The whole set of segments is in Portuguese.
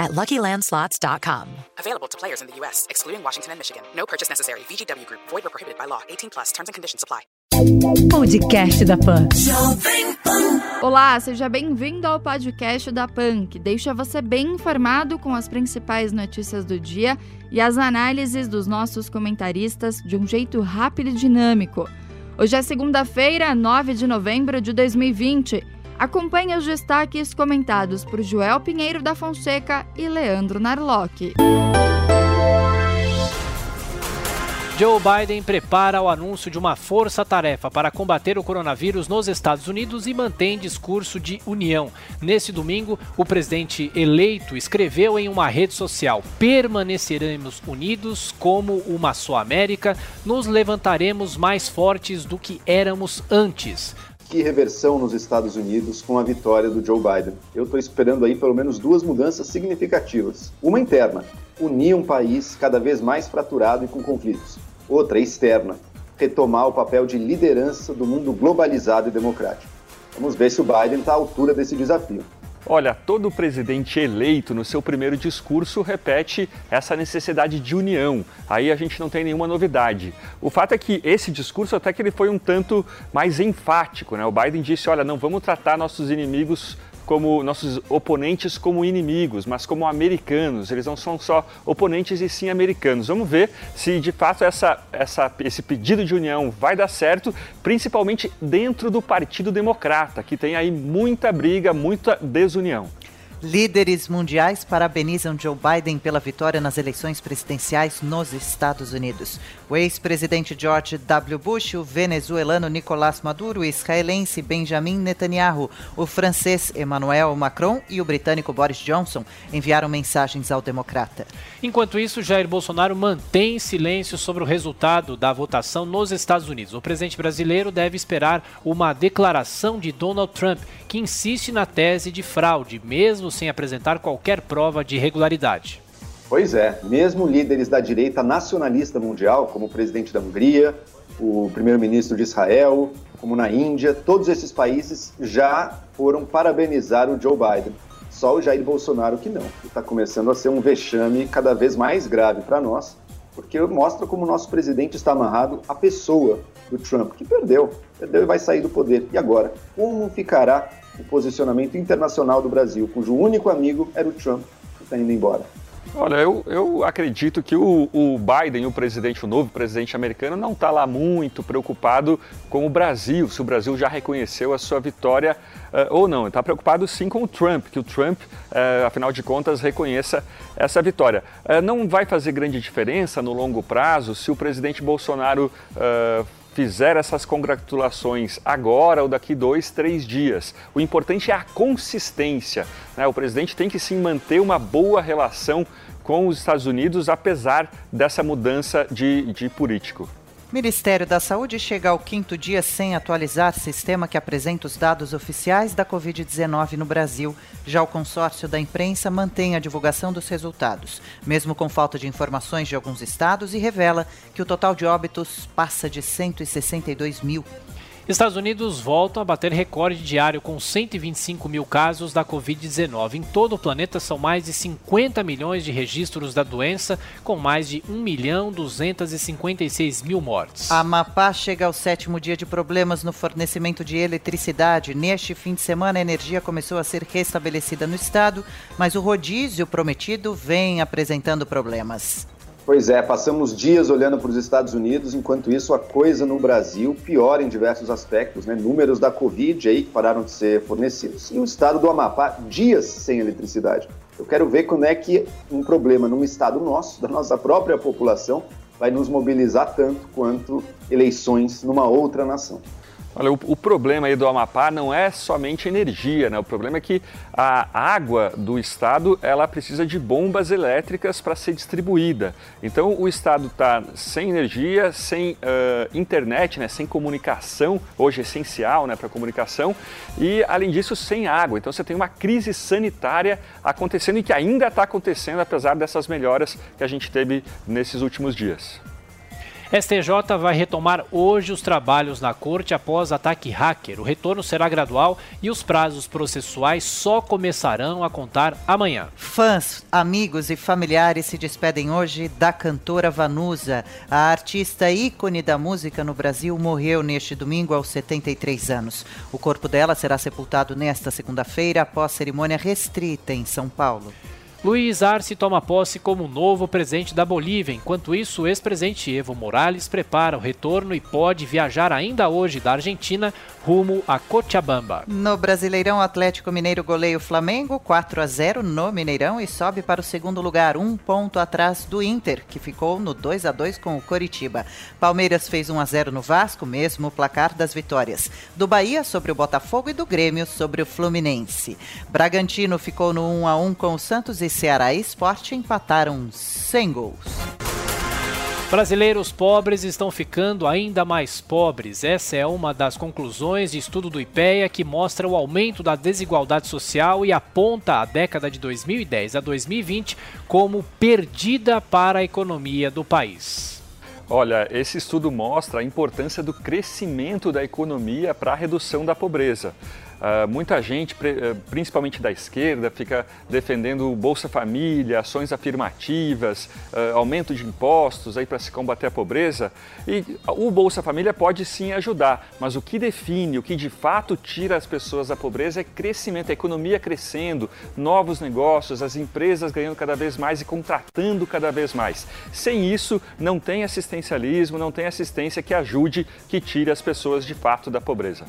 at LuckyLandSlots.com. Available to players in the U.S., excluding Washington and Michigan. No purchase necessary. VGW Group. Void or prohibited by law. 18 plus. Terms and conditions apply. Podcast da Pan. Olá, seja bem-vindo ao podcast da PAN, que deixa você bem informado com as principais notícias do dia e as análises dos nossos comentaristas de um jeito rápido e dinâmico. Hoje é segunda-feira, 9 de novembro de 2020. Acompanhe os destaques comentados por Joel Pinheiro da Fonseca e Leandro Narlock. Joe Biden prepara o anúncio de uma força-tarefa para combater o coronavírus nos Estados Unidos e mantém discurso de união. Nesse domingo, o presidente eleito escreveu em uma rede social: Permaneceremos unidos como uma só América, nos levantaremos mais fortes do que éramos antes que reversão nos Estados Unidos com a vitória do Joe Biden. Eu estou esperando aí pelo menos duas mudanças significativas. Uma interna, unir um país cada vez mais fraturado e com conflitos. Outra externa, retomar o papel de liderança do mundo globalizado e democrático. Vamos ver se o Biden está à altura desse desafio. Olha, todo presidente eleito no seu primeiro discurso repete essa necessidade de união. Aí a gente não tem nenhuma novidade. O fato é que esse discurso até que ele foi um tanto mais enfático, né? O Biden disse, olha, não vamos tratar nossos inimigos como nossos oponentes como inimigos, mas como americanos. Eles não são só oponentes e sim americanos. Vamos ver se de fato essa, essa, esse pedido de união vai dar certo, principalmente dentro do Partido Democrata, que tem aí muita briga, muita desunião. Líderes mundiais parabenizam Joe Biden pela vitória nas eleições presidenciais nos Estados Unidos. O ex-presidente George W. Bush, o venezuelano Nicolás Maduro, o israelense Benjamin Netanyahu, o francês Emmanuel Macron e o britânico Boris Johnson enviaram mensagens ao democrata. Enquanto isso, Jair Bolsonaro mantém silêncio sobre o resultado da votação nos Estados Unidos. O presidente brasileiro deve esperar uma declaração de Donald Trump, que insiste na tese de fraude, mesmo sem apresentar qualquer prova de irregularidade. Pois é, mesmo líderes da direita nacionalista mundial, como o presidente da Hungria, o primeiro-ministro de Israel, como na Índia, todos esses países já foram parabenizar o Joe Biden. Só o Jair Bolsonaro que não. Está começando a ser um vexame cada vez mais grave para nós, porque mostra como o nosso presidente está amarrado à pessoa do Trump, que perdeu, perdeu e vai sair do poder. E agora, como ficará o posicionamento internacional do Brasil, cujo único amigo era o Trump, que está indo embora? Olha, eu, eu acredito que o, o, Biden, o presidente, o novo presidente americano, não está lá muito preocupado com o Brasil, se o Brasil já reconheceu a sua vitória uh, ou não. Está preocupado sim com o Trump, que o Trump, uh, afinal de contas, reconheça essa vitória. Uh, não vai fazer grande diferença no longo prazo se o presidente Bolsonaro fizer essas congratulações agora ou daqui dois, três dias. O importante é a consistência. Né? O presidente tem que sim manter uma boa relação com os Estados Unidos, apesar dessa mudança de, de político. Ministério da Saúde chega ao quinto dia sem atualizar sistema que apresenta os dados oficiais da Covid-19 no Brasil. Já o consórcio da imprensa mantém a divulgação dos resultados, mesmo com falta de informações de alguns estados, e revela que o total de óbitos passa de 162 mil. Estados Unidos voltam a bater recorde diário com 125 mil casos da Covid-19. Em todo o planeta são mais de 50 milhões de registros da doença, com mais de 1 milhão 256 mil mortes. A Amapá chega ao sétimo dia de problemas no fornecimento de eletricidade. Neste fim de semana, a energia começou a ser restabelecida no estado, mas o rodízio prometido vem apresentando problemas. Pois é, passamos dias olhando para os Estados Unidos, enquanto isso a coisa no Brasil piora em diversos aspectos, né? Números da Covid aí que pararam de ser fornecidos e o estado do Amapá dias sem eletricidade. Eu quero ver quando é que um problema num estado nosso, da nossa própria população, vai nos mobilizar tanto quanto eleições numa outra nação. Olha, o, o, problema aí do Amapá não é somente energia, né? O problema é que a água do estado ela precisa de bombas elétricas para ser distribuída. Então o estado está sem energia, sem uh, internet, né? Sem comunicação, hoje é essencial, né? Para comunicação e além disso sem água. Então você tem uma crise sanitária acontecendo e que ainda está acontecendo apesar dessas melhoras que a gente teve nesses últimos dias. STJ vai retomar hoje os trabalhos na corte após ataque hacker. O retorno será gradual e os prazos processuais só começarão a contar amanhã. Fãs, amigos e familiares se despedem hoje da cantora Vanusa. A artista ícone da música no Brasil morreu neste domingo aos 73 anos. O corpo dela será sepultado nesta segunda-feira após cerimônia restrita em São Paulo. Luiz Arce toma posse como novo presidente da Bolívia. Enquanto isso, o ex-presidente Evo Morales prepara o retorno e pode viajar ainda hoje da Argentina rumo a Cochabamba. No Brasileirão, Atlético Mineiro goleia o Flamengo 4 a 0 no Mineirão e sobe para o segundo lugar, um ponto atrás do Inter, que ficou no 2 a 2 com o Coritiba. Palmeiras fez 1 a 0 no Vasco, mesmo o placar das vitórias. Do Bahia sobre o Botafogo e do Grêmio sobre o Fluminense. Bragantino ficou no 1 a 1 com o Santos e Ceará e Esporte empataram sem gols. Brasileiros pobres estão ficando ainda mais pobres. Essa é uma das conclusões de estudo do IPEA que mostra o aumento da desigualdade social e aponta a década de 2010 a 2020 como perdida para a economia do país. Olha, esse estudo mostra a importância do crescimento da economia para a redução da pobreza. Uh, muita gente, eh, principalmente da esquerda, fica defendendo Bolsa Família, ações afirmativas, uh, aumento de impostos aí para se combater a pobreza. E o Bolsa Família pode sim ajudar, mas o que define, o que de fato tira as pessoas da pobreza é crescimento, a economia crescendo, novos negócios, as empresas ganhando cada vez mais e contratando cada vez mais. Sem isso, não tem assistencialismo, não tem assistência que ajude, que tire as pessoas de fato da pobreza.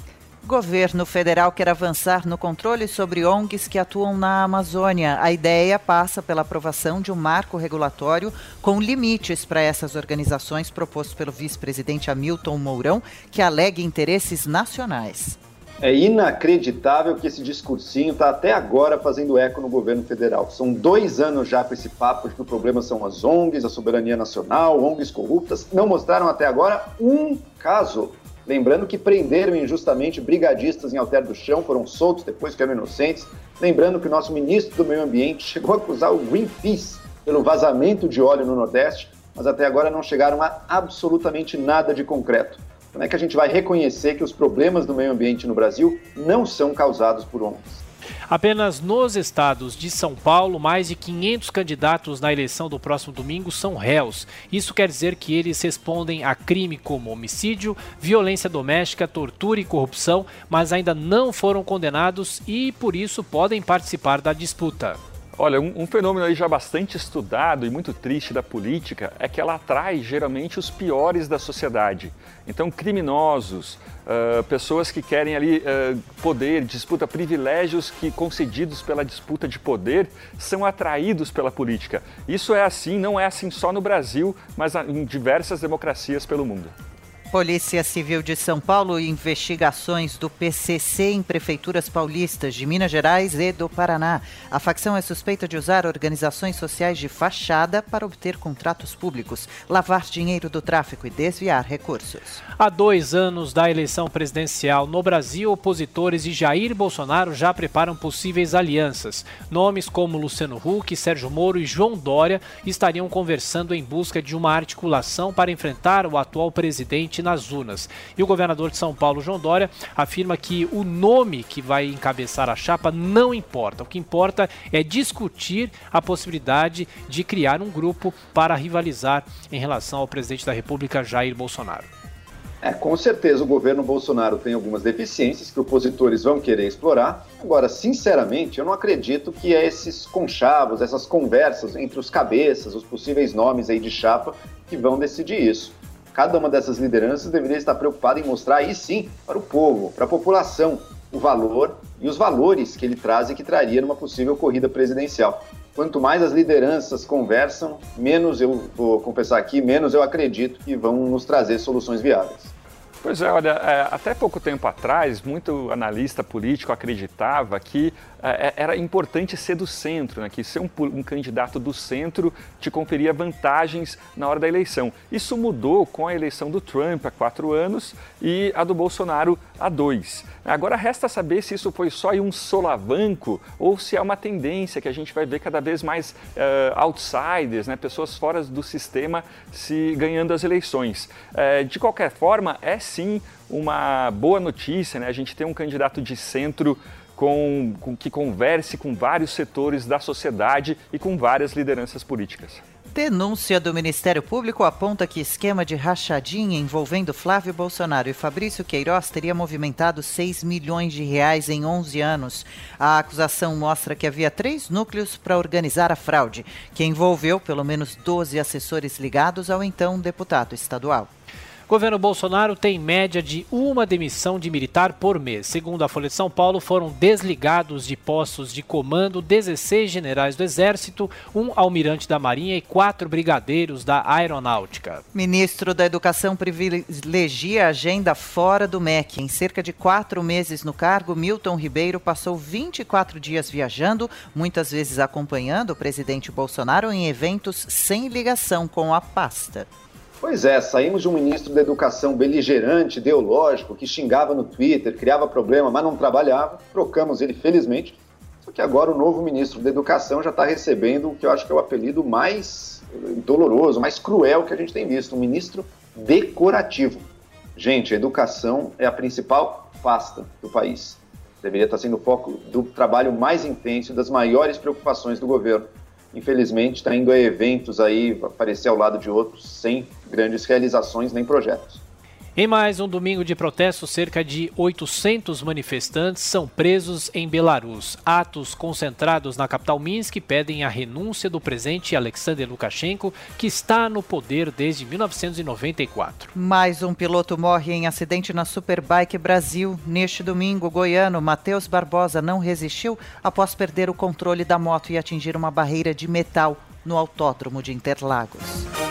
Governo federal quer avançar no controle sobre ONGs que atuam na Amazônia. A ideia passa pela aprovação de um marco regulatório com limites para essas organizações proposto pelo vice-presidente Hamilton Mourão, que alega interesses nacionais. É inacreditável que esse discursinho está até agora fazendo eco no governo federal. São dois anos já com esse papo de que o problema são as ONGs, a soberania nacional, ONGs corruptas. Não mostraram até agora um caso Lembrando que prenderam injustamente brigadistas em Alter do Chão, foram soltos depois que eram inocentes. Lembrando que o nosso ministro do Meio Ambiente chegou a acusar o Greenpeace pelo vazamento de óleo no Nordeste, mas até agora não chegaram a absolutamente nada de concreto. Como é que a gente vai reconhecer que os problemas do meio ambiente no Brasil não são causados por ONGs? Apenas nos estados de São Paulo, mais de 500 candidatos na eleição do próximo domingo são réus. Isso quer dizer que eles respondem a crime como homicídio, violência doméstica, tortura e corrupção, mas ainda não foram condenados e por isso podem participar da disputa. Olha, um, um, fenômeno aí já bastante estudado e muito triste da política é que ela atrai geralmente os piores da sociedade. Então, criminosos, uh, pessoas que querem ali uh, poder, disputa privilégios que concedidos pela disputa de poder, são atraídos pela política. Isso é assim, não é assim só no Brasil, mas em diversas democracias pelo mundo. Polícia Civil de São Paulo investigações do PCC em prefeituras paulistas de Minas Gerais e do Paraná. A facção é suspeita de usar organizações sociais de fachada para obter contratos públicos, lavar dinheiro do tráfico e desviar recursos. Há dois anos da eleição presidencial no Brasil, opositores de Jair Bolsonaro já preparam possíveis alianças. Nomes como Luciano Huck, Sérgio Moro e João Dória estariam conversando em busca de uma articulação para enfrentar o atual presidente nas urnas. E o governador de São Paulo, João Dória, afirma que o nome que vai encabeçar a chapa não importa. O que importa é discutir a possibilidade de criar um grupo para rivalizar em relação ao presidente da República, Jair Bolsonaro. É, com certeza o governo Bolsonaro tem algumas deficiências que opositores vão querer explorar. Agora, sinceramente, eu não acredito que é esses conchavos, essas conversas entre os cabeças, os possíveis nomes aí de chapa, que vão decidir isso. Cada uma dessas lideranças deveria estar preocupada em mostrar aí sim para o povo, para a população, o valor e os valores que ele traz e que traria numa possível corrida presidencial. Quanto mais as lideranças conversam, menos eu vou confessar aqui, menos eu acredito que vão nos trazer soluções viáveis. Pois é, olha, é, até pouco tempo atrás, muito analista político acreditava que era importante ser do centro, né? que ser um, um, candidato do centro te conferia vantagens na hora da eleição. Isso mudou com a eleição do Trump há quatro anos e a do Bolsonaro há dois. Agora resta saber se isso foi só um solavanco ou se é uma tendência que a gente vai ver cada vez mais uh, outsiders, né? pessoas fora do sistema se ganhando as eleições. Uh, de qualquer forma, é sim uma boa notícia, né? a gente tem um candidato de centro com, com, que converse com vários setores da sociedade e com várias lideranças políticas. Denúncia do Ministério Público aponta que esquema de rachadinha envolvendo Flávio Bolsonaro e Fabrício Queiroz teria movimentado 6 milhões de reais em 11 anos. A acusação mostra que havia três núcleos para organizar a fraude, que envolveu pelo menos 12 assessores ligados ao então deputado estadual. Governo Bolsonaro tem média de uma demissão de militar por mês. Segundo a Folha de São Paulo, foram desligados de postos de comando 16 generais do Exército, um almirante da Marinha e quatro brigadeiros da Aeronáutica. Ministro da Educação privilegia a agenda fora do MEC. Em cerca de quatro meses no cargo, Milton Ribeiro passou 24 dias viajando, muitas vezes acompanhando o presidente Bolsonaro em eventos sem ligação com a pasta. Pois é, saímos de um ministro da educação beligerante, ideológico, que xingava no Twitter, criava problema, mas não trabalhava. Trocamos ele, felizmente. Só que agora o novo ministro da educação já está recebendo o que eu acho que é o apelido mais doloroso, mais cruel que a gente tem visto: um ministro decorativo. Gente, a educação é a principal pasta do país. Deveria estar sendo o foco do trabalho mais intenso, das maiores preocupações do governo infelizmente está indo a eventos aí, aparecer ao lado de outros, sem grandes realizações nem projetos. Em mais um domingo de protesto, cerca de 800 manifestantes são presos em Belarus. Atos concentrados na capital Minsk pedem a renúncia do presidente Alexander Lukashenko, que está no poder desde 1994. Mais um piloto morre em acidente na Superbike Brasil. Neste domingo, o goiano Matheus Barbosa não resistiu após perder o controle da moto e atingir uma barreira de metal no autódromo de Interlagos.